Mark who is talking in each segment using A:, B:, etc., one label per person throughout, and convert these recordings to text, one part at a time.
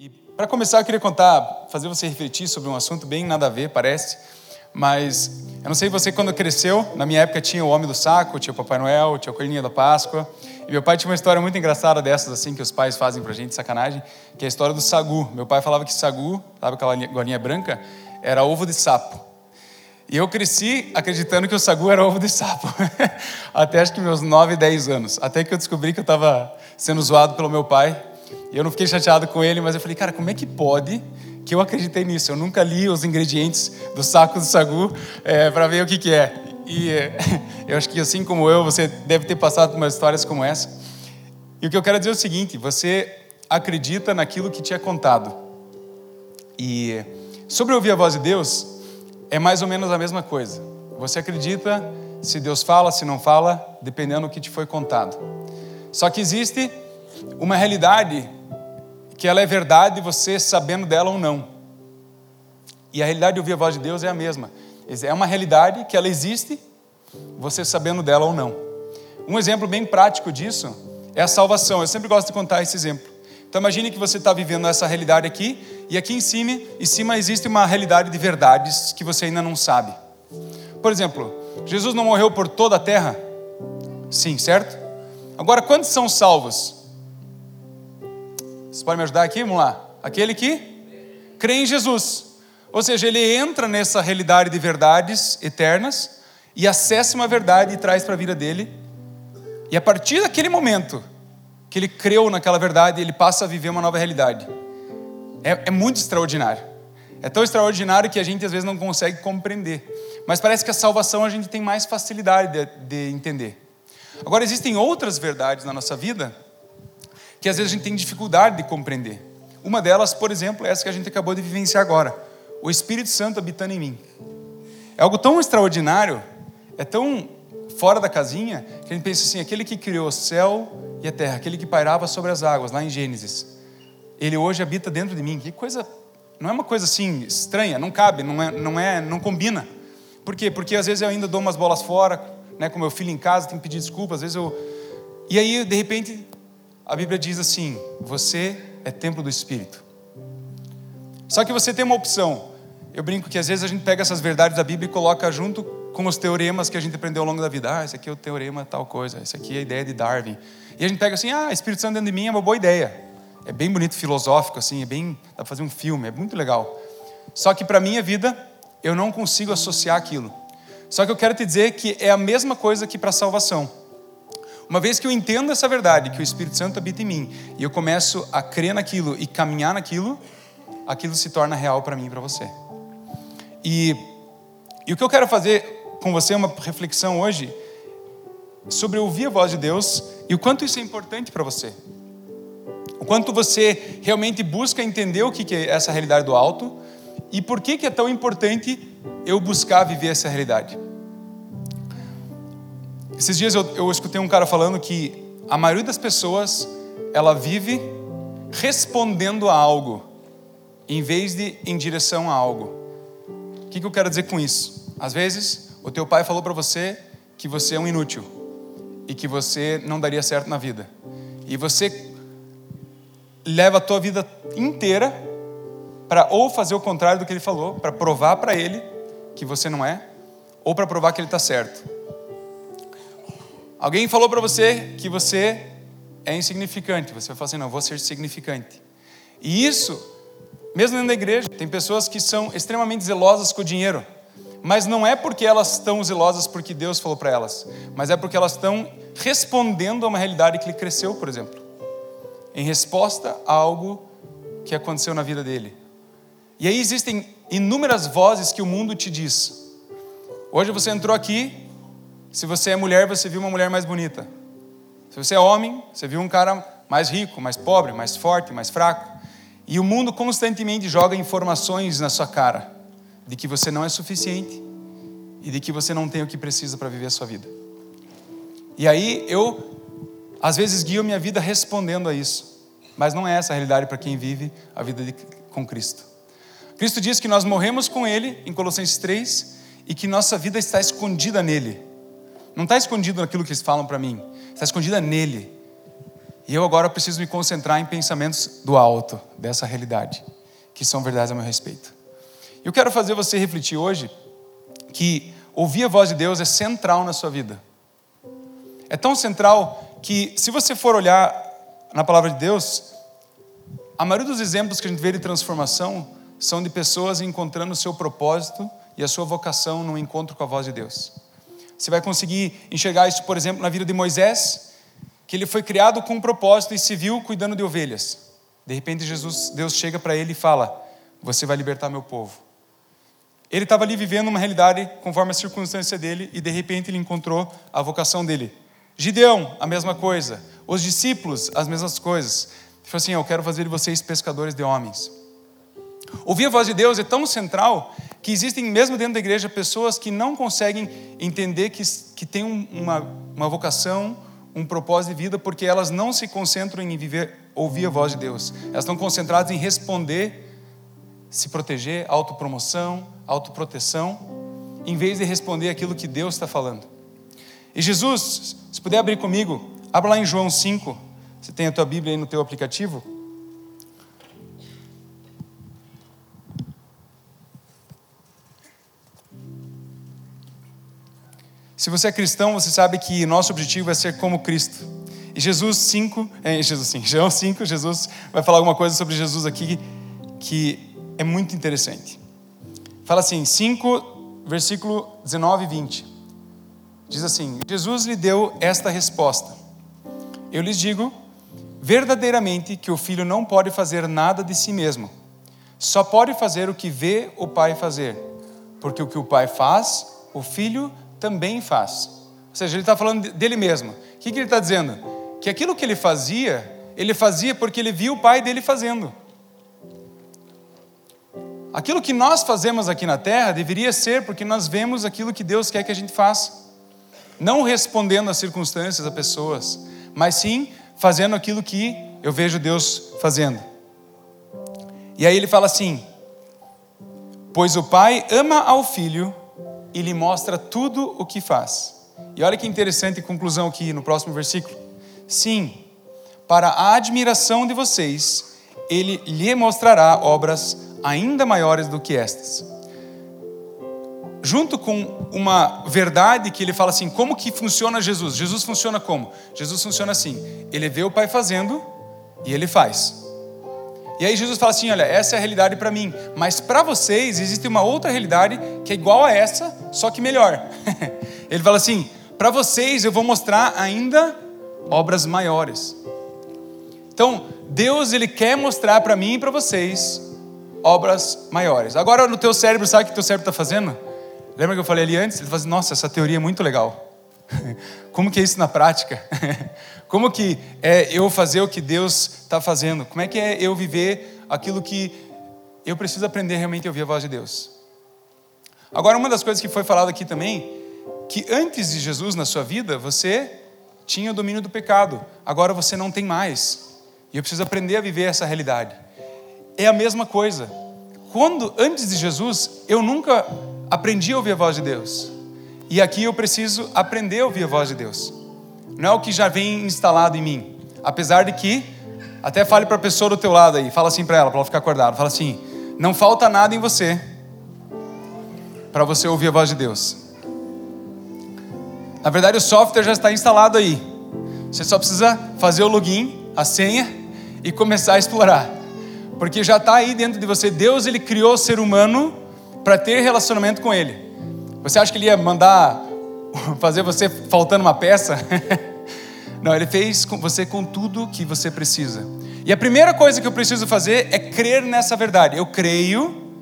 A: E para começar, eu queria contar, fazer você refletir sobre um assunto bem nada a ver, parece, mas eu não sei você quando cresceu, na minha época tinha o Homem do Saco, tinha o Papai Noel, tinha a Coelhinha da Páscoa, e meu pai tinha uma história muito engraçada dessas, assim, que os pais fazem pra gente, sacanagem, que é a história do sagu. Meu pai falava que sagu, sabe aquela golinha branca, era ovo de sapo. E eu cresci acreditando que o sagu era ovo de sapo, até acho que meus 9, 10 anos, até que eu descobri que eu estava sendo zoado pelo meu pai, eu não fiquei chateado com ele, mas eu falei, cara, como é que pode que eu acreditei nisso? Eu nunca li os ingredientes do saco do sagu é, para ver o que, que é. E é, eu acho que assim como eu, você deve ter passado por umas histórias como essa. E o que eu quero dizer é o seguinte: você acredita naquilo que te é contado. E sobre ouvir a voz de Deus, é mais ou menos a mesma coisa. Você acredita se Deus fala, se não fala, dependendo do que te foi contado. Só que existe uma realidade que ela é verdade, você sabendo dela ou não. E a realidade de ouvir a voz de Deus é a mesma. É uma realidade que ela existe, você sabendo dela ou não. Um exemplo bem prático disso é a salvação. Eu sempre gosto de contar esse exemplo. Então imagine que você está vivendo essa realidade aqui, e aqui em cima, em cima existe uma realidade de verdades que você ainda não sabe. Por exemplo, Jesus não morreu por toda a terra? Sim, certo? Agora, quantos são salvos? Você pode me ajudar aqui? Vamos lá. Aquele que crê em Jesus. Ou seja, ele entra nessa realidade de verdades eternas e acessa uma verdade e traz para a vida dele. E a partir daquele momento que ele creu naquela verdade, ele passa a viver uma nova realidade. É, é muito extraordinário. É tão extraordinário que a gente às vezes não consegue compreender. Mas parece que a salvação a gente tem mais facilidade de, de entender. Agora, existem outras verdades na nossa vida que às vezes a gente tem dificuldade de compreender. Uma delas, por exemplo, é essa que a gente acabou de vivenciar agora: o Espírito Santo habitando em mim. É algo tão extraordinário, é tão fora da casinha, que a gente pensa assim: aquele que criou o céu e a terra, aquele que pairava sobre as águas, lá em Gênesis, ele hoje habita dentro de mim. Que coisa, não é uma coisa assim estranha, não cabe, não é, não é, não combina. Por quê? Porque às vezes eu ainda dou umas bolas fora, né, com meu filho em casa, tenho que pedir desculpa, às vezes eu. E aí, de repente, a Bíblia diz assim: você é templo do Espírito. Só que você tem uma opção. Eu brinco que às vezes a gente pega essas verdades da Bíblia e coloca junto com os teoremas que a gente aprendeu ao longo da vida. Ah, esse aqui é o teorema tal coisa, esse aqui é a ideia de Darwin. E a gente pega assim: ah, Espírito Santo dentro de mim é uma boa ideia. É bem bonito, filosófico, assim, é bem. dá para fazer um filme, é muito legal. Só que para minha vida, eu não consigo associar aquilo. Só que eu quero te dizer que é a mesma coisa que para a salvação. Uma vez que eu entendo essa verdade, que o Espírito Santo habita em mim, e eu começo a crer naquilo e caminhar naquilo, aquilo se torna real para mim e para você. E, e o que eu quero fazer com você é uma reflexão hoje sobre ouvir a voz de Deus e o quanto isso é importante para você. O quanto você realmente busca entender o que é essa realidade do alto e por que é tão importante eu buscar viver essa realidade. Esses dias eu, eu escutei um cara falando que a maioria das pessoas ela vive respondendo a algo em vez de em direção a algo. O que, que eu quero dizer com isso? Às vezes o teu pai falou para você que você é um inútil e que você não daria certo na vida e você leva a tua vida inteira para ou fazer o contrário do que ele falou, para provar para ele que você não é, ou para provar que ele está certo. Alguém falou para você que você é insignificante, você vai falar assim: não, vou ser significante. E isso, mesmo dentro da igreja, tem pessoas que são extremamente zelosas com o dinheiro, mas não é porque elas estão zelosas porque Deus falou para elas, mas é porque elas estão respondendo a uma realidade que ele cresceu, por exemplo, em resposta a algo que aconteceu na vida dele. E aí existem inúmeras vozes que o mundo te diz. Hoje você entrou aqui, se você é mulher, você viu uma mulher mais bonita. Se você é homem, você viu um cara mais rico, mais pobre, mais forte, mais fraco. E o mundo constantemente joga informações na sua cara de que você não é suficiente e de que você não tem o que precisa para viver a sua vida. E aí eu, às vezes, guio minha vida respondendo a isso. Mas não é essa a realidade para quem vive a vida de, com Cristo. Cristo diz que nós morremos com Ele, em Colossenses 3, e que nossa vida está escondida nele. Não está escondido naquilo que eles falam para mim, está escondida nele. E eu agora preciso me concentrar em pensamentos do alto, dessa realidade, que são verdades a meu respeito. Eu quero fazer você refletir hoje que ouvir a voz de Deus é central na sua vida. É tão central que, se você for olhar na palavra de Deus, a maioria dos exemplos que a gente vê de transformação são de pessoas encontrando o seu propósito e a sua vocação no encontro com a voz de Deus. Você vai conseguir enxergar isso, por exemplo, na vida de Moisés, que ele foi criado com um propósito e se viu cuidando de ovelhas. De repente, Jesus, Deus chega para ele e fala: Você vai libertar meu povo. Ele estava ali vivendo uma realidade conforme a circunstância dele e de repente ele encontrou a vocação dele. Gideão, a mesma coisa. Os discípulos, as mesmas coisas. Ele falou assim: Eu quero fazer de vocês pescadores de homens. Ouvir a voz de Deus é tão central que existem, mesmo dentro da igreja, pessoas que não conseguem entender que, que tem uma, uma vocação, um propósito de vida, porque elas não se concentram em viver, ouvir a voz de Deus. Elas estão concentradas em responder, se proteger, autopromoção, autoproteção, em vez de responder aquilo que Deus está falando. E Jesus, se puder abrir comigo, abra lá em João 5, você tem a tua Bíblia aí no teu aplicativo. Se você é cristão, você sabe que nosso objetivo é ser como Cristo. E Jesus 5, é, Jesus 5, João 5, Jesus vai falar alguma coisa sobre Jesus aqui que é muito interessante. Fala assim, 5, versículo 19 e 20. Diz assim: Jesus lhe deu esta resposta: Eu lhes digo verdadeiramente que o filho não pode fazer nada de si mesmo, só pode fazer o que vê o pai fazer, porque o que o pai faz, o filho também faz. Ou seja, ele está falando dele mesmo. O que, que ele está dizendo? Que aquilo que ele fazia, ele fazia porque ele viu o pai dele fazendo. Aquilo que nós fazemos aqui na terra deveria ser porque nós vemos aquilo que Deus quer que a gente faça. Não respondendo às circunstâncias, a pessoas, mas sim fazendo aquilo que eu vejo Deus fazendo. E aí ele fala assim: Pois o pai ama ao filho e lhe mostra tudo o que faz. E olha que interessante conclusão aqui no próximo versículo. Sim, para a admiração de vocês, ele lhe mostrará obras ainda maiores do que estas. Junto com uma verdade que ele fala assim: como que funciona Jesus? Jesus funciona como? Jesus funciona assim: ele vê o Pai fazendo e ele faz. E aí Jesus fala assim: olha, essa é a realidade para mim, mas para vocês existe uma outra realidade que é igual a essa, só que melhor. Ele fala assim: para vocês eu vou mostrar ainda obras maiores. Então, Deus ele quer mostrar para mim e para vocês obras maiores. Agora no teu cérebro, sabe o que teu cérebro está fazendo? Lembra que eu falei ali antes? Ele fala assim, nossa, essa teoria é muito legal. Como que é isso na prática? Como que é eu fazer o que Deus está fazendo? Como é que é eu viver aquilo que eu preciso aprender realmente a ouvir a voz de Deus? Agora, uma das coisas que foi falado aqui também, que antes de Jesus na sua vida, você tinha o domínio do pecado, agora você não tem mais. E eu preciso aprender a viver essa realidade. É a mesma coisa. Quando antes de Jesus, eu nunca aprendi a ouvir a voz de Deus. E aqui eu preciso aprender a ouvir a voz de Deus não é o que já vem instalado em mim. Apesar de que, até fale para a pessoa do teu lado aí, fala assim para ela, para ela ficar acordada, fala assim: não falta nada em você para você ouvir a voz de Deus. Na verdade, o software já está instalado aí. Você só precisa fazer o login, a senha e começar a explorar. Porque já está aí dentro de você. Deus ele criou o ser humano para ter relacionamento com ele. Você acha que ele ia mandar fazer você faltando uma peça? Não, ele fez você com tudo que você precisa. E a primeira coisa que eu preciso fazer é crer nessa verdade. Eu creio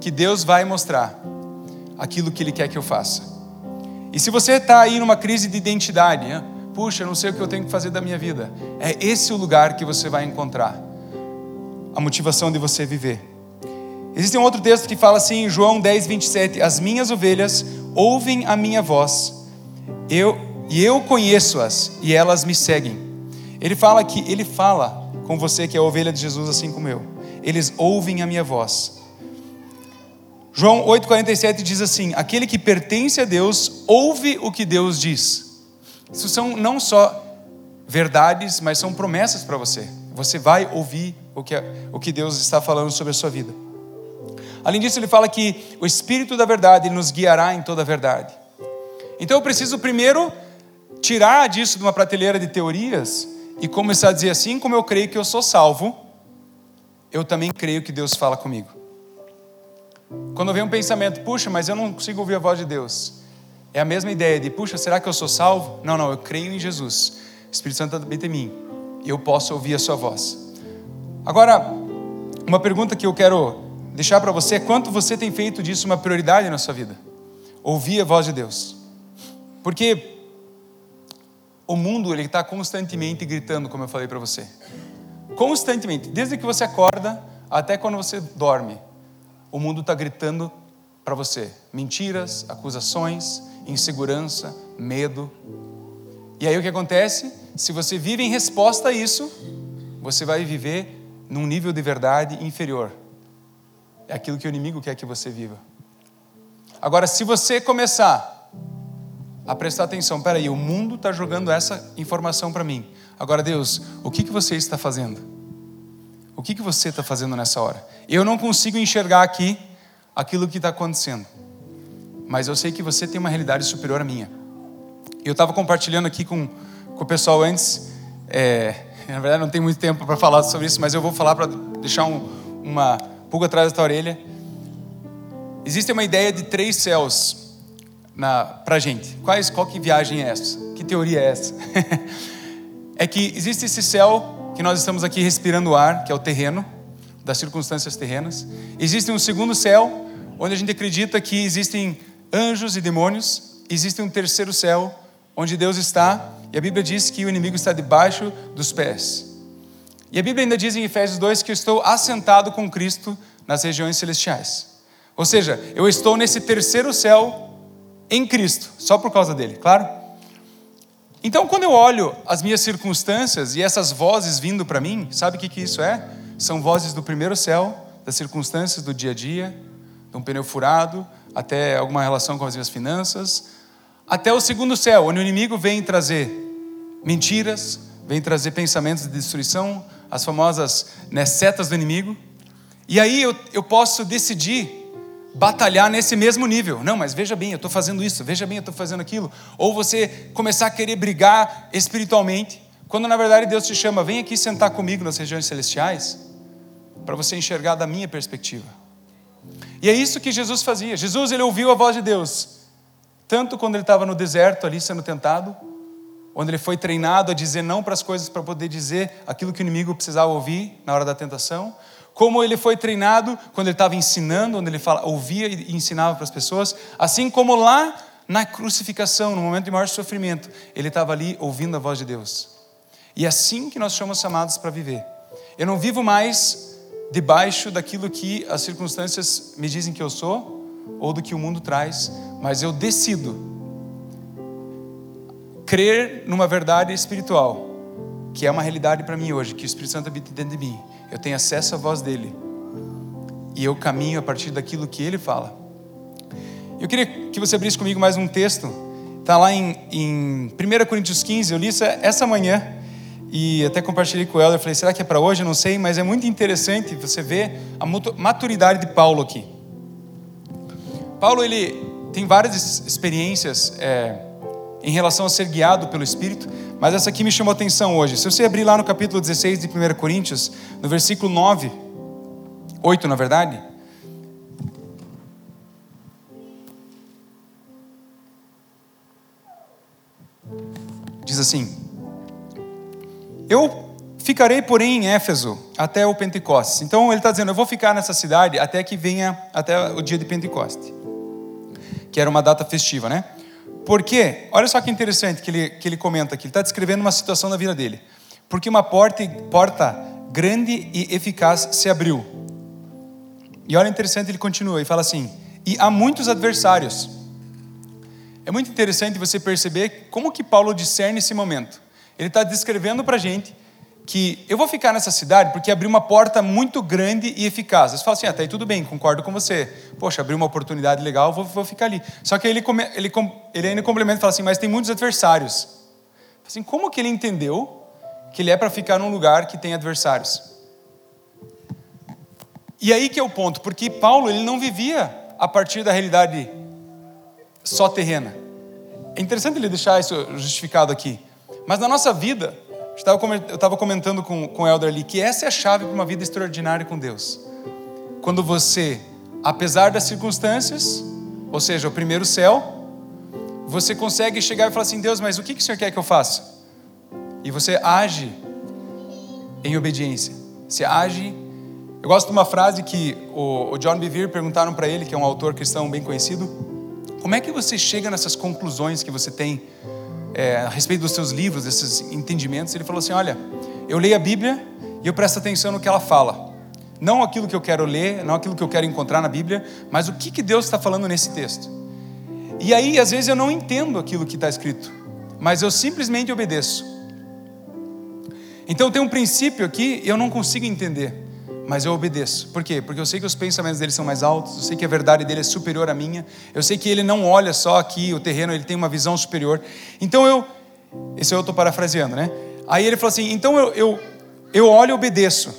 A: que Deus vai mostrar aquilo que Ele quer que eu faça. E se você está aí numa crise de identidade, né? puxa, não sei o que eu tenho que fazer da minha vida, é esse o lugar que você vai encontrar a motivação de você viver. Existe um outro texto que fala assim, em João 10, 27, as minhas ovelhas ouvem a minha voz, eu e eu conheço-as e elas me seguem. Ele fala que ele fala com você que é a ovelha de Jesus assim como eu. Eles ouvem a minha voz. João 8:47 diz assim: Aquele que pertence a Deus ouve o que Deus diz. Isso são não só verdades, mas são promessas para você. Você vai ouvir o que, o que Deus está falando sobre a sua vida. Além disso, ele fala que o Espírito da verdade nos guiará em toda a verdade. Então eu preciso primeiro tirar disso de uma prateleira de teorias e começar a dizer assim como eu creio que eu sou salvo, eu também creio que Deus fala comigo. Quando vem um pensamento, puxa, mas eu não consigo ouvir a voz de Deus. É a mesma ideia de, puxa, será que eu sou salvo? Não, não, eu creio em Jesus. O Espírito Santo habita em mim. E eu posso ouvir a sua voz. Agora, uma pergunta que eu quero deixar para você quanto você tem feito disso uma prioridade na sua vida? Ouvir a voz de Deus. Porque o mundo ele está constantemente gritando, como eu falei para você. Constantemente, desde que você acorda até quando você dorme, o mundo está gritando para você mentiras, acusações, insegurança, medo. E aí o que acontece? Se você vive em resposta a isso, você vai viver num nível de verdade inferior. É aquilo que o inimigo quer que você viva. Agora, se você começar a prestar atenção, peraí, o mundo está jogando essa informação para mim. Agora, Deus, o que, que você está fazendo? O que, que você está fazendo nessa hora? Eu não consigo enxergar aqui aquilo que está acontecendo mas eu sei que você tem uma realidade superior à minha. Eu estava compartilhando aqui com, com o pessoal antes, é, na verdade não tem muito tempo para falar sobre isso, mas eu vou falar para deixar um, uma pulga atrás da tua orelha. Existe uma ideia de três céus para gente. Quais, qual que viagem é essa? Que teoria é essa? é que existe esse céu que nós estamos aqui respirando ar, que é o terreno, das circunstâncias terrenas. Existe um segundo céu, onde a gente acredita que existem anjos e demônios, existe um terceiro céu onde Deus está, e a Bíblia diz que o inimigo está debaixo dos pés. E a Bíblia ainda diz em Efésios 2 que eu estou assentado com Cristo nas regiões celestiais. Ou seja, eu estou nesse terceiro céu em Cristo, só por causa dele, claro? Então, quando eu olho as minhas circunstâncias e essas vozes vindo para mim, sabe o que, que isso é? São vozes do primeiro céu, das circunstâncias do dia a dia, de um pneu furado, até alguma relação com as minhas finanças, até o segundo céu, onde o inimigo vem trazer mentiras, vem trazer pensamentos de destruição, as famosas né, setas do inimigo. E aí eu, eu posso decidir batalhar nesse mesmo nível. Não, mas veja bem, eu estou fazendo isso, veja bem, eu estou fazendo aquilo. Ou você começar a querer brigar espiritualmente, quando na verdade Deus te chama, vem aqui sentar comigo nas regiões celestiais, para você enxergar da minha perspectiva. E é isso que Jesus fazia. Jesus ele ouviu a voz de Deus, tanto quando ele estava no deserto ali sendo tentado, onde ele foi treinado a dizer não para as coisas para poder dizer aquilo que o inimigo precisava ouvir na hora da tentação, como ele foi treinado quando ele estava ensinando, onde ele fala, ouvia e ensinava para as pessoas, assim como lá na crucificação, no momento de maior sofrimento, ele estava ali ouvindo a voz de Deus. E é assim que nós somos chamados para viver. Eu não vivo mais debaixo daquilo que as circunstâncias me dizem que eu sou ou do que o mundo traz, mas eu decido crer numa verdade espiritual, que é uma realidade para mim hoje, que o Espírito Santo habita dentro de mim. Eu tenho acesso à voz dele. E eu caminho a partir daquilo que ele fala. Eu queria que você abrisse comigo mais um texto. Está lá em, em 1 Coríntios 15. Eu li isso essa manhã. E até compartilhei com ela, eu falei, será que é para hoje? Não sei, mas é muito interessante você ver a maturidade de Paulo aqui. Paulo, ele tem várias experiências é, em relação a ser guiado pelo Espírito, mas essa aqui me chamou a atenção hoje. Se você abrir lá no capítulo 16 de 1 Coríntios, no versículo 9, 8 na verdade, diz assim: eu ficarei, porém, em Éfeso até o Pentecostes. Então ele está dizendo: eu vou ficar nessa cidade até que venha até o dia de Pentecoste, que era uma data festiva, né? Porque, olha só que interessante que ele, que ele comenta aqui, ele está descrevendo uma situação da vida dele. Porque uma porta, porta grande e eficaz se abriu. E olha interessante, ele continua e fala assim: e há muitos adversários. É muito interessante você perceber como que Paulo discerne esse momento. Ele está descrevendo para a gente que eu vou ficar nessa cidade porque abriu uma porta muito grande e eficaz. Você fala assim, até ah, tá aí tudo bem, concordo com você. Poxa, abriu uma oportunidade legal, vou, vou ficar ali. Só que ele, ele, ele ainda complementa e fala assim, mas tem muitos adversários. Assim, como que ele entendeu que ele é para ficar num lugar que tem adversários? E aí que é o ponto, porque Paulo ele não vivia a partir da realidade só terrena. É interessante ele deixar isso justificado aqui. Mas na nossa vida, eu estava comentando com, com o Elder ali, que essa é a chave para uma vida extraordinária com Deus. Quando você, apesar das circunstâncias, ou seja, o primeiro céu, você consegue chegar e falar assim: Deus, mas o que, que o Senhor quer que eu faça? E você age em obediência. Você age. Eu gosto de uma frase que o, o John Bevere perguntaram para ele, que é um autor cristão bem conhecido: Como é que você chega nessas conclusões que você tem é, a respeito dos seus livros, desses entendimentos? Ele falou assim: Olha, eu leio a Bíblia e eu presto atenção no que ela fala. Não aquilo que eu quero ler, não aquilo que eu quero encontrar na Bíblia, mas o que, que Deus está falando nesse texto. E aí, às vezes, eu não entendo aquilo que está escrito, mas eu simplesmente obedeço. Então tem um princípio aqui, eu não consigo entender, mas eu obedeço. Por quê? Porque eu sei que os pensamentos dele são mais altos, eu sei que a verdade dele é superior à minha, eu sei que ele não olha só aqui o terreno, ele tem uma visão superior. Então eu, esse eu estou parafraseando, né? Aí ele falou assim: então eu, eu, eu olho e obedeço.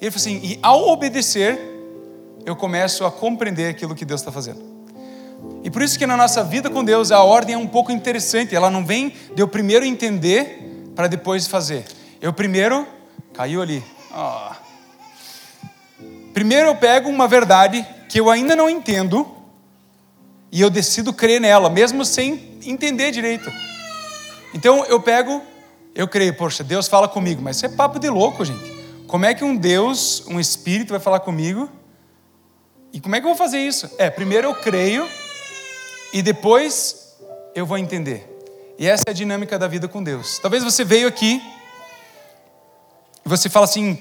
A: E ele falou assim: e ao obedecer, eu começo a compreender aquilo que Deus está fazendo. E por isso que na nossa vida com Deus a ordem é um pouco interessante. Ela não vem de eu primeiro entender para depois fazer. Eu primeiro caiu ali. Oh. Primeiro eu pego uma verdade que eu ainda não entendo e eu decido crer nela, mesmo sem entender direito. Então eu pego, eu creio, poxa, Deus fala comigo, mas isso é papo de louco, gente. Como é que um Deus, um Espírito vai falar comigo? E como é que eu vou fazer isso? É, primeiro eu creio e depois eu vou entender. E essa é a dinâmica da vida com Deus. Talvez você veio aqui e você fala assim: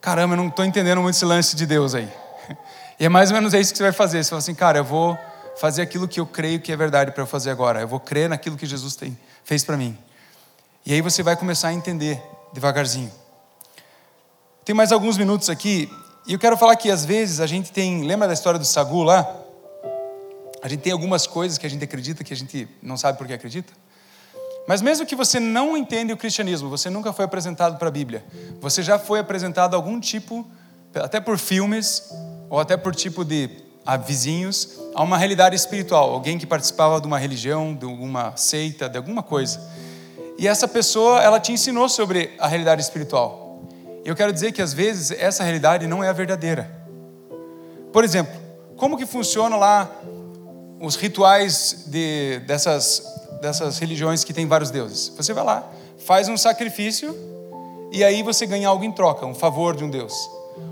A: caramba, eu não estou entendendo muito esse lance de Deus aí. E é mais ou menos isso que você vai fazer. Você fala assim, cara, eu vou fazer aquilo que eu creio que é verdade para eu fazer agora. Eu vou crer naquilo que Jesus tem, fez para mim. E aí você vai começar a entender devagarzinho. Tem mais alguns minutos aqui. E eu quero falar que às vezes a gente tem. Lembra da história do Sagu lá? A gente tem algumas coisas que a gente acredita que a gente não sabe por que acredita. Mas mesmo que você não entenda o cristianismo, você nunca foi apresentado para a Bíblia, você já foi apresentado algum tipo, até por filmes, ou até por tipo de a vizinhos, a uma realidade espiritual, alguém que participava de uma religião, de alguma seita, de alguma coisa. E essa pessoa, ela te ensinou sobre a realidade espiritual. Eu quero dizer que às vezes essa realidade não é a verdadeira. Por exemplo, como que funciona lá os rituais de, dessas, dessas religiões que tem vários deuses. Você vai lá, faz um sacrifício e aí você ganha algo em troca, um favor de um deus.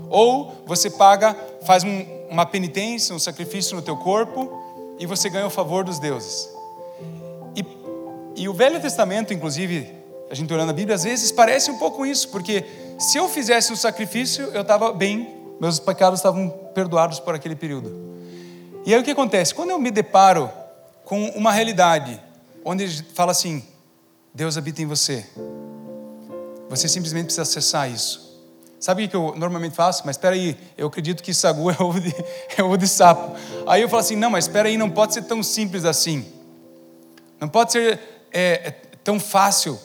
A: Ou você paga, faz um, uma penitência, um sacrifício no teu corpo e você ganha o favor dos deuses. E, e o Velho Testamento, inclusive, a gente olhando a Bíblia, às vezes parece um pouco isso, porque se eu fizesse um sacrifício, eu estava bem, meus pecados estavam perdoados por aquele período. E aí o que acontece? Quando eu me deparo com uma realidade onde fala assim: Deus habita em você, você simplesmente precisa acessar isso. Sabe o que eu normalmente faço? Mas espera aí, eu acredito que sagu é ovo, de, é ovo de sapo. Aí eu falo assim: não, mas espera aí, não pode ser tão simples assim. Não pode ser é, é tão fácil.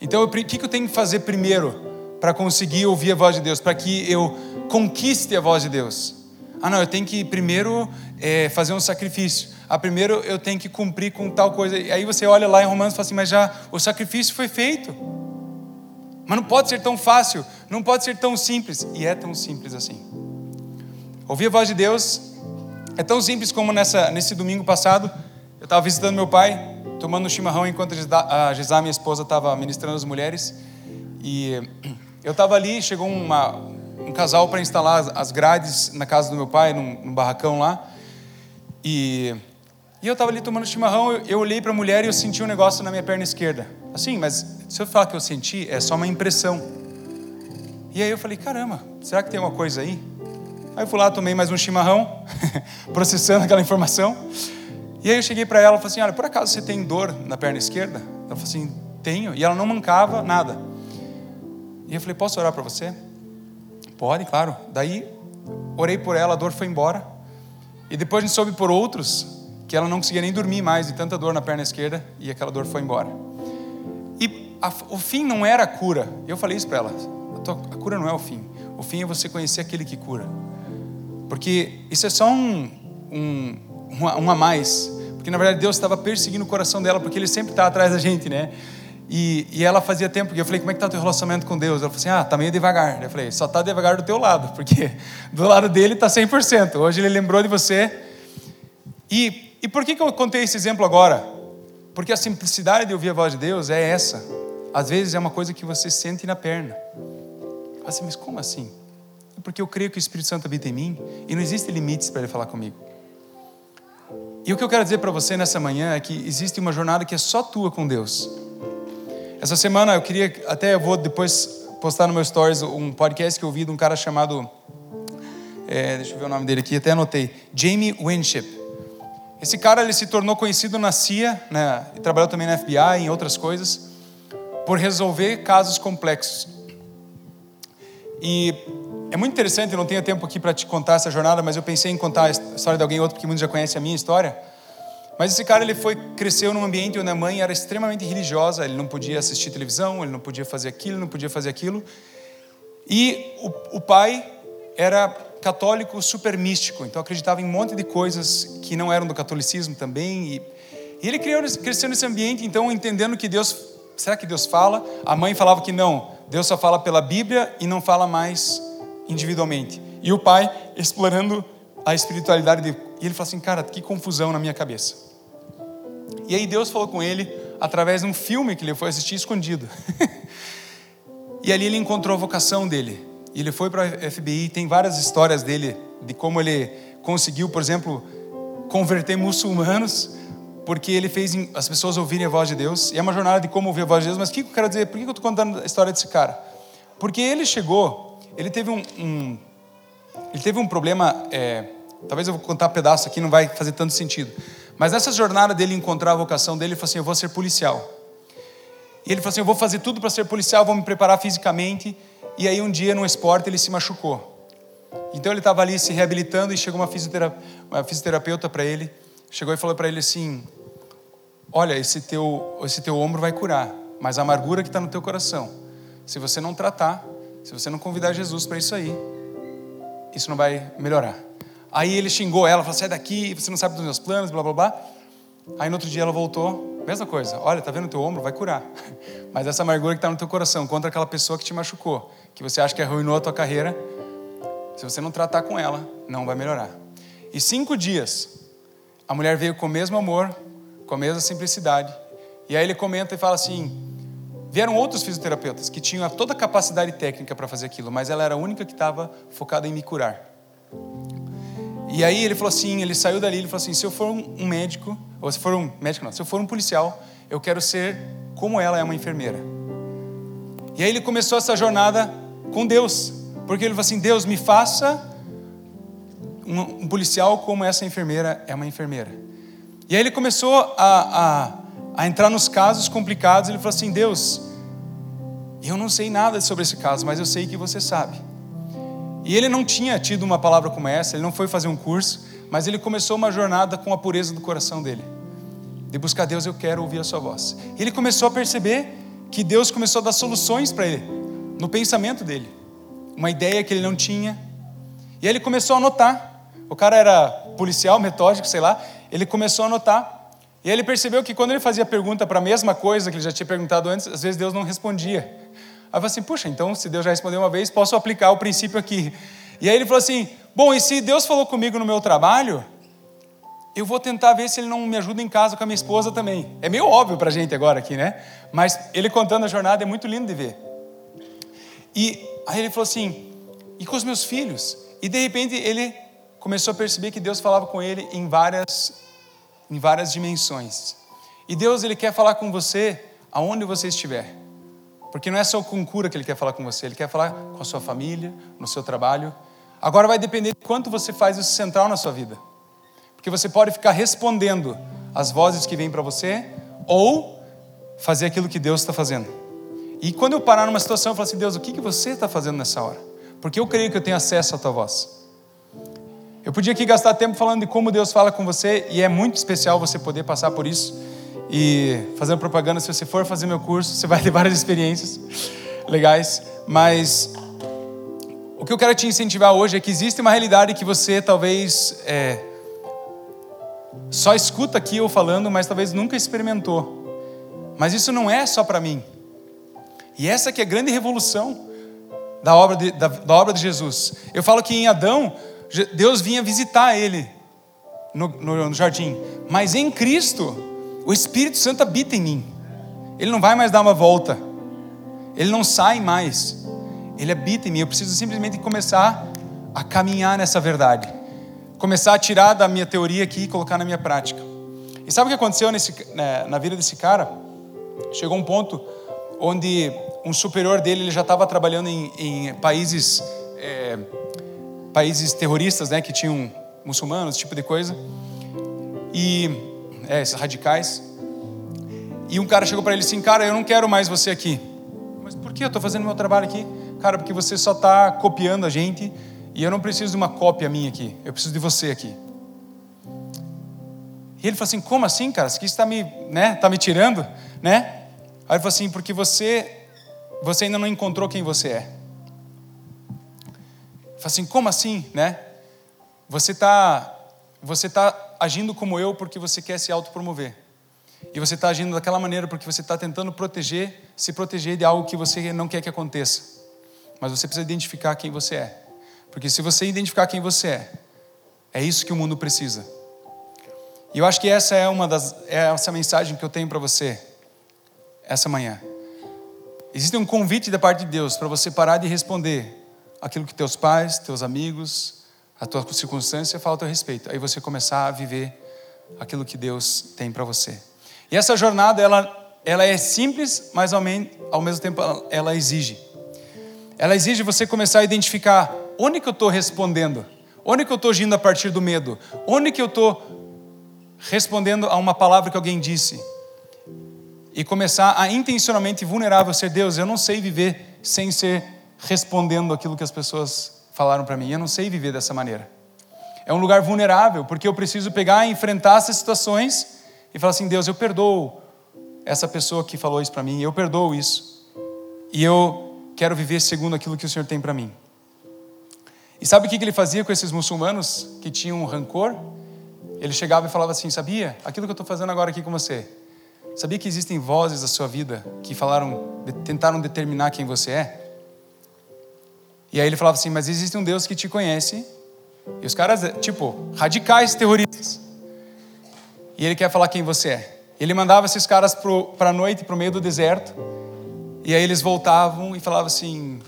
A: Então, o que, que eu tenho que fazer primeiro para conseguir ouvir a voz de Deus? Para que eu conquiste a voz de Deus? Ah, não, eu tenho que primeiro é, fazer um sacrifício. Ah, primeiro eu tenho que cumprir com tal coisa. E aí você olha lá em Romanos e fala assim, mas já o sacrifício foi feito. Mas não pode ser tão fácil, não pode ser tão simples. E é tão simples assim. Ouvir a voz de Deus é tão simples como nessa, nesse domingo passado, eu estava visitando meu pai, tomando um chimarrão enquanto a Gisá, minha esposa, estava ministrando as mulheres. E eu estava ali, chegou uma, um casal para instalar as grades na casa do meu pai, num, num barracão lá. E, e eu estava ali tomando chimarrão, eu, eu olhei para a mulher e eu senti um negócio na minha perna esquerda. Assim, mas se eu falar que eu senti, é só uma impressão. E aí eu falei, caramba, será que tem uma coisa aí? Aí eu fui lá, tomei mais um chimarrão, processando aquela informação. E aí eu cheguei para ela e falei assim, olha, por acaso você tem dor na perna esquerda? Ela falou assim, tenho. E ela não mancava nada. E eu falei, posso orar para você? Pode, claro. Daí, orei por ela, a dor foi embora. E depois a gente soube por outros que ela não conseguia nem dormir mais de tanta dor na perna esquerda e aquela dor foi embora. E a, o fim não era a cura. Eu falei isso para ela. A cura não é o fim. O fim é você conhecer aquele que cura. Porque isso é só um, um, um a mais. Porque na verdade Deus estava perseguindo o coração dela, porque Ele sempre está atrás da gente, né? E, e, ela fazia tempo que eu falei, como é que está o teu relacionamento com Deus? Ela falou assim, ah, tá meio devagar. Eu falei, só está devagar do teu lado, porque do lado dele está 100%. Hoje ele lembrou de você. E, e por que, que eu contei esse exemplo agora? Porque a simplicidade de ouvir a voz de Deus é essa. Às vezes é uma coisa que você sente na perna. Assim, mas como assim? É porque eu creio que o Espírito Santo habita em mim e não existem limites para ele falar comigo. E o que eu quero dizer para você nessa manhã é que existe uma jornada que é só tua com Deus. Essa semana eu queria, até eu vou depois postar no meu stories um podcast que eu ouvi de um cara chamado, é, deixa eu ver o nome dele aqui, até anotei, Jamie Winship. Esse cara ele se tornou conhecido na CIA, né, e trabalhou também na FBI e em outras coisas, por resolver casos complexos. E é muito interessante, eu não tenho tempo aqui para te contar essa jornada, mas eu pensei em contar a história de alguém outro, porque muitos já conhecem a minha história. Mas esse cara ele foi cresceu num ambiente onde a mãe era extremamente religiosa, ele não podia assistir televisão, ele não podia fazer aquilo, não podia fazer aquilo. E o, o pai era católico super místico, então acreditava em um monte de coisas que não eram do catolicismo também. E, e ele criou, cresceu nesse ambiente, então entendendo que Deus, será que Deus fala? A mãe falava que não, Deus só fala pela Bíblia e não fala mais individualmente. E o pai explorando a espiritualidade dele. E ele falou assim: Cara, que confusão na minha cabeça. E aí Deus falou com ele através de um filme que ele foi assistir escondido. e ali ele encontrou a vocação dele. E ele foi para a FBI. Tem várias histórias dele, de como ele conseguiu, por exemplo, converter muçulmanos, porque ele fez as pessoas ouvirem a voz de Deus. E é uma jornada de como ouvir a voz de Deus. Mas o que eu quero dizer? Por que eu estou contando a história desse cara? Porque ele chegou, ele teve um, um ele teve um problema. É, Talvez eu vou contar um pedaço aqui, não vai fazer tanto sentido. Mas nessa jornada dele encontrar a vocação dele, ele falou assim: Eu vou ser policial. E ele falou assim: Eu vou fazer tudo para ser policial, vou me preparar fisicamente. E aí, um dia, no esporte, ele se machucou. Então, ele estava ali se reabilitando e chegou uma, uma fisioterapeuta para ele. Chegou e falou para ele assim: Olha, esse teu, esse teu ombro vai curar, mas a amargura que está no teu coração, se você não tratar, se você não convidar Jesus para isso aí, isso não vai melhorar. Aí ele xingou ela, falou: sai daqui, você não sabe dos meus planos, blá blá blá. Aí no outro dia ela voltou, mesma coisa. Olha, tá vendo o teu ombro? Vai curar. Mas essa amargura que está no teu coração contra aquela pessoa que te machucou, que você acha que arruinou a tua carreira, se você não tratar com ela, não vai melhorar. E cinco dias, a mulher veio com o mesmo amor, com a mesma simplicidade. E aí ele comenta e fala assim: vieram outros fisioterapeutas que tinham toda a capacidade técnica para fazer aquilo, mas ela era a única que estava focada em me curar. E aí ele falou assim, ele saiu dali, ele falou assim, se eu for um médico, ou se for um médico não, se eu for um policial, eu quero ser como ela é uma enfermeira. E aí ele começou essa jornada com Deus, porque ele falou assim, Deus me faça um, policial como essa enfermeira é uma enfermeira. E aí ele começou a, a, a entrar nos casos complicados, ele falou assim, Deus, eu não sei nada sobre esse caso, mas eu sei que você sabe. E ele não tinha tido uma palavra como essa, ele não foi fazer um curso, mas ele começou uma jornada com a pureza do coração dele. De buscar Deus, eu quero ouvir a sua voz. E ele começou a perceber que Deus começou a dar soluções para ele, no pensamento dele. Uma ideia que ele não tinha. E aí ele começou a anotar. O cara era policial, metódico, sei lá. Ele começou a anotar. E aí ele percebeu que quando ele fazia pergunta para a mesma coisa que ele já tinha perguntado antes, às vezes Deus não respondia. Aí eu falei assim, puxa, então se Deus já respondeu uma vez, posso aplicar o princípio aqui. E aí ele falou assim, bom, e se Deus falou comigo no meu trabalho, eu vou tentar ver se ele não me ajuda em casa com a minha esposa também. É meio óbvio para a gente agora aqui, né? Mas ele contando a jornada é muito lindo de ver. E aí ele falou assim, e com os meus filhos? E de repente ele começou a perceber que Deus falava com ele em várias, em várias dimensões. E Deus ele quer falar com você aonde você estiver. Porque não é só com cura que Ele quer falar com você, Ele quer falar com a sua família, no seu trabalho. Agora vai depender de quanto você faz isso central na sua vida. Porque você pode ficar respondendo às vozes que vêm para você, ou fazer aquilo que Deus está fazendo. E quando eu parar numa situação, eu falo assim: Deus, o que, que você está fazendo nessa hora? Porque eu creio que eu tenho acesso à tua voz. Eu podia aqui gastar tempo falando de como Deus fala com você, e é muito especial você poder passar por isso. E fazendo propaganda, se você for fazer meu curso, você vai ter várias experiências legais. Mas o que eu quero te incentivar hoje é que existe uma realidade que você talvez é, só escuta aqui eu falando, mas talvez nunca experimentou. Mas isso não é só para mim. E essa que é a grande revolução da obra de, da, da obra de Jesus. Eu falo que em Adão, Deus vinha visitar ele no, no, no jardim. Mas em Cristo, o Espírito Santo habita em mim. Ele não vai mais dar uma volta. Ele não sai mais. Ele habita em mim. Eu preciso simplesmente começar a caminhar nessa verdade. Começar a tirar da minha teoria aqui e colocar na minha prática. E sabe o que aconteceu nesse, né, na vida desse cara? Chegou um ponto onde um superior dele ele já estava trabalhando em, em países é, países terroristas, né, que tinham muçulmanos, esse tipo de coisa, e é, esses radicais. E um cara chegou para ele assim, cara, eu não quero mais você aqui. Mas por que eu estou fazendo meu trabalho aqui? Cara, porque você só está copiando a gente e eu não preciso de uma cópia minha aqui. Eu preciso de você aqui. E ele falou assim, como assim, cara? Você está me, né, tá me tirando, né? Aí ele falou assim, porque você, você ainda não encontrou quem você é. Fala assim, como assim, né? Você está você tá agindo como eu porque você quer se autopromover. E você está agindo daquela maneira porque você está tentando proteger, se proteger de algo que você não quer que aconteça. Mas você precisa identificar quem você é. Porque se você identificar quem você é, é isso que o mundo precisa. E eu acho que essa é uma das é essa mensagem que eu tenho para você essa manhã. Existe um convite da parte de Deus para você parar de responder aquilo que teus pais, teus amigos, a tua circunstância falam a teu respeito. Aí você começar a viver aquilo que Deus tem para você. E essa jornada, ela, ela é simples, mas ao, ao mesmo tempo ela exige. Ela exige você começar a identificar onde que eu estou respondendo, onde que eu estou agindo a partir do medo, onde que eu estou respondendo a uma palavra que alguém disse, e começar a intencionalmente vulnerável ser Deus, eu não sei viver sem ser respondendo aquilo que as pessoas falaram para mim. Eu não sei viver dessa maneira. É um lugar vulnerável, porque eu preciso pegar e enfrentar essas situações e falar assim: Deus, eu perdoo essa pessoa que falou isso para mim, eu perdoo isso. E eu quero viver segundo aquilo que o Senhor tem para mim. E sabe o que ele fazia com esses muçulmanos que tinham rancor? Ele chegava e falava assim: Sabia? Aquilo que eu estou fazendo agora aqui com você, Sabia que existem vozes da sua vida que falaram, tentaram determinar quem você é? E aí ele falava assim: Mas existe um Deus que te conhece. E os caras, tipo, radicais terroristas. E ele quer falar quem você é. Ele mandava esses caras para a noite, para o meio do deserto. E aí eles voltavam e falavam assim.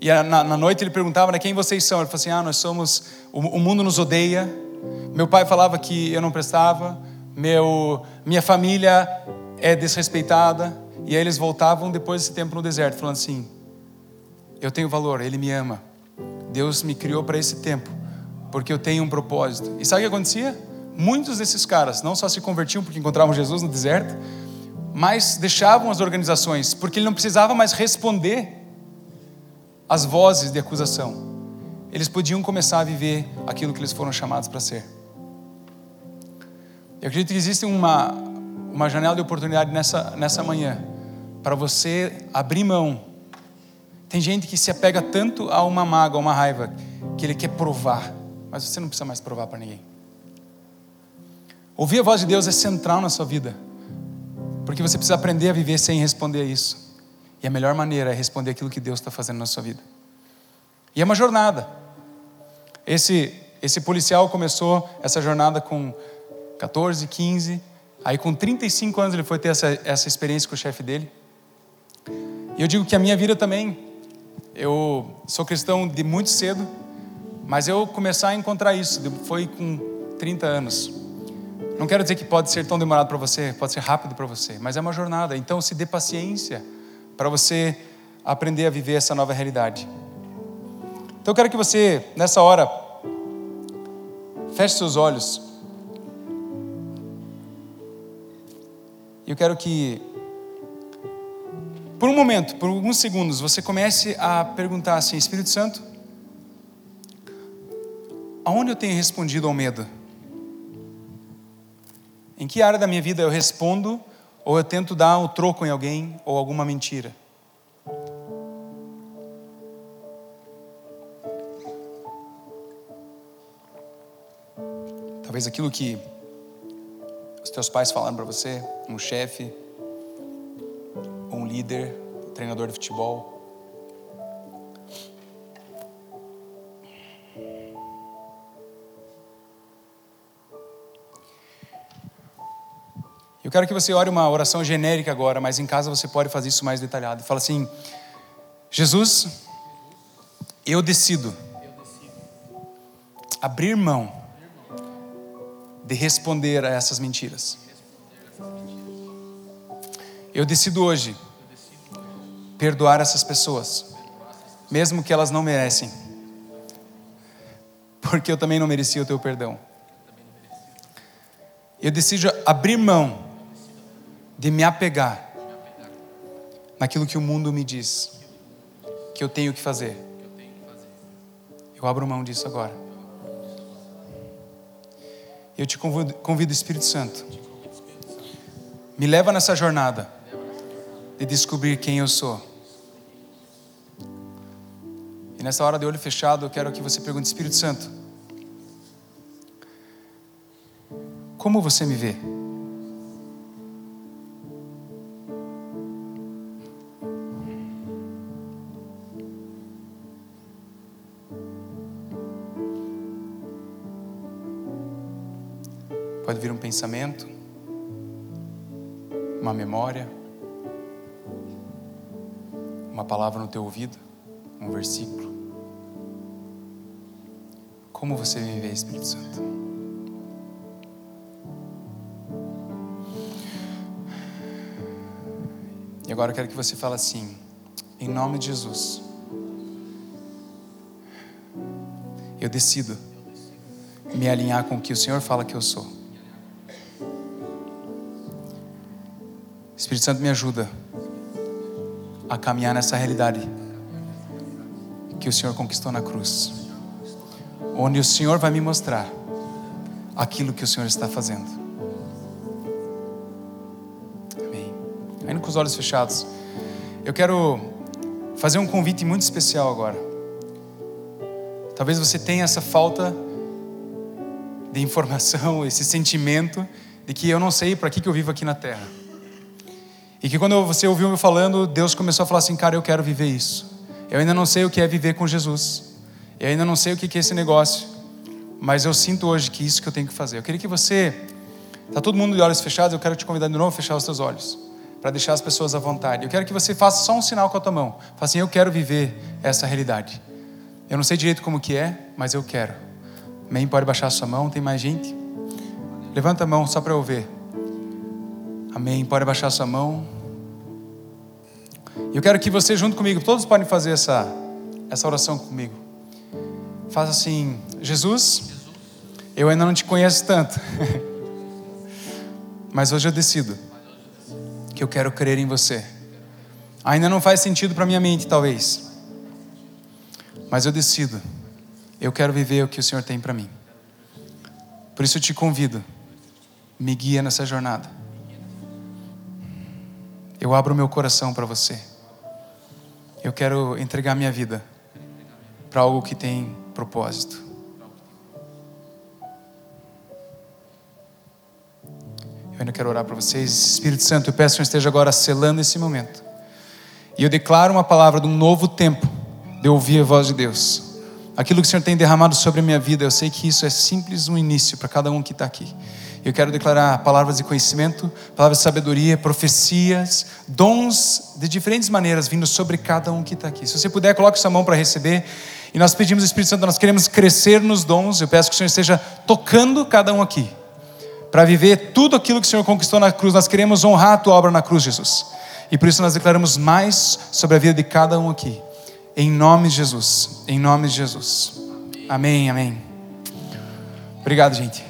A: E na, na noite ele perguntava: né, Quem vocês são? Ele falou assim: Ah, nós somos. O, o mundo nos odeia. Meu pai falava que eu não prestava meu, minha família é desrespeitada. E aí eles voltavam depois desse tempo no deserto, falando assim: Eu tenho valor, Ele me ama. Deus me criou para esse tempo, porque eu tenho um propósito. E sabe o que acontecia? Muitos desses caras não só se convertiam porque encontravam Jesus no deserto, mas deixavam as organizações, porque ele não precisava mais responder às vozes de acusação. Eles podiam começar a viver aquilo que eles foram chamados para ser. Eu acredito que existe uma, uma janela de oportunidade nessa, nessa manhã para você abrir mão. Tem gente que se apega tanto a uma mágoa, a uma raiva, que ele quer provar, mas você não precisa mais provar para ninguém. Ouvir a voz de Deus é central na sua vida, porque você precisa aprender a viver sem responder a isso. E a melhor maneira é responder aquilo que Deus está fazendo na sua vida. E é uma jornada. Esse, esse policial começou essa jornada com 14, 15. Aí com 35 anos ele foi ter essa, essa experiência com o chefe dele. E eu digo que a minha vida também, eu sou cristão de muito cedo, mas eu começar a encontrar isso foi com 30 anos. Não quero dizer que pode ser tão demorado para você, pode ser rápido para você, mas é uma jornada. Então se dê paciência para você aprender a viver essa nova realidade. Então eu quero que você, nessa hora, feche seus olhos. Eu quero que, por um momento, por alguns segundos, você comece a perguntar assim: Espírito Santo, aonde eu tenho respondido ao medo? Em que área da minha vida eu respondo ou eu tento dar o troco em alguém ou alguma mentira. Talvez aquilo que os teus pais falaram para você, um chefe, um líder, um treinador de futebol. Eu quero que você ore uma oração genérica agora, mas em casa você pode fazer isso mais detalhado. Fala assim: Jesus, eu decido abrir mão de responder a essas mentiras. Eu decido hoje perdoar essas pessoas, mesmo que elas não merecem, porque eu também não merecia o teu perdão. Eu decido abrir mão de me apegar naquilo que o mundo me diz que eu tenho que fazer. Eu abro mão disso agora. Eu te convido, convido Espírito Santo. Me leva nessa jornada de descobrir quem eu sou. Nessa hora de olho fechado, eu quero que você pergunte, Espírito Santo, como você me vê? Pode vir um pensamento, uma memória, uma palavra no teu ouvido, um versículo. Como você vê, Espírito Santo? E agora eu quero que você fale assim, em nome de Jesus. Eu decido me alinhar com o que o Senhor fala que eu sou. Espírito Santo me ajuda a caminhar nessa realidade que o Senhor conquistou na cruz, onde o Senhor vai me mostrar aquilo que o Senhor está fazendo. Amém. Ainda com os olhos fechados, eu quero fazer um convite muito especial agora. Talvez você tenha essa falta de informação, esse sentimento de que eu não sei para que eu vivo aqui na terra. E que quando você ouviu me falando, Deus começou a falar assim: cara, eu quero viver isso. Eu ainda não sei o que é viver com Jesus. Eu ainda não sei o que é esse negócio. Mas eu sinto hoje que isso que eu tenho que fazer. Eu queria que você. Está todo mundo de olhos fechados, eu quero te convidar de novo a fechar os seus olhos. Para deixar as pessoas à vontade. Eu quero que você faça só um sinal com a tua mão. Fala assim: eu quero viver essa realidade. Eu não sei direito como que é, mas eu quero. Amém? Pode baixar a sua mão, tem mais gente? Levanta a mão só para eu ver. Amém. Pode baixar sua mão. Eu quero que você, junto comigo, todos podem fazer essa, essa oração comigo. Faça assim: Jesus, eu ainda não te conheço tanto, mas hoje eu decido que eu quero crer em você. Ainda não faz sentido para minha mente, talvez, mas eu decido. Eu quero viver o que o Senhor tem para mim. Por isso eu te convido, me guia nessa jornada. Eu abro meu coração para você. Eu quero entregar minha vida para algo que tem propósito. Eu ainda quero orar para vocês. Espírito Santo, eu peço que esteja agora selando esse momento. E eu declaro uma palavra de um novo tempo de ouvir a voz de Deus. Aquilo que o Senhor tem derramado sobre a minha vida, eu sei que isso é simples um início para cada um que está aqui. Eu quero declarar palavras de conhecimento, palavras de sabedoria, profecias, dons de diferentes maneiras vindo sobre cada um que está aqui. Se você puder, coloque sua mão para receber. E nós pedimos, Espírito Santo, nós queremos crescer nos dons. Eu peço que o Senhor esteja tocando cada um aqui, para viver tudo aquilo que o Senhor conquistou na cruz. Nós queremos honrar a tua obra na cruz, Jesus. E por isso nós declaramos mais sobre a vida de cada um aqui. Em nome de Jesus. Em nome de Jesus. Amém, amém. Obrigado, gente.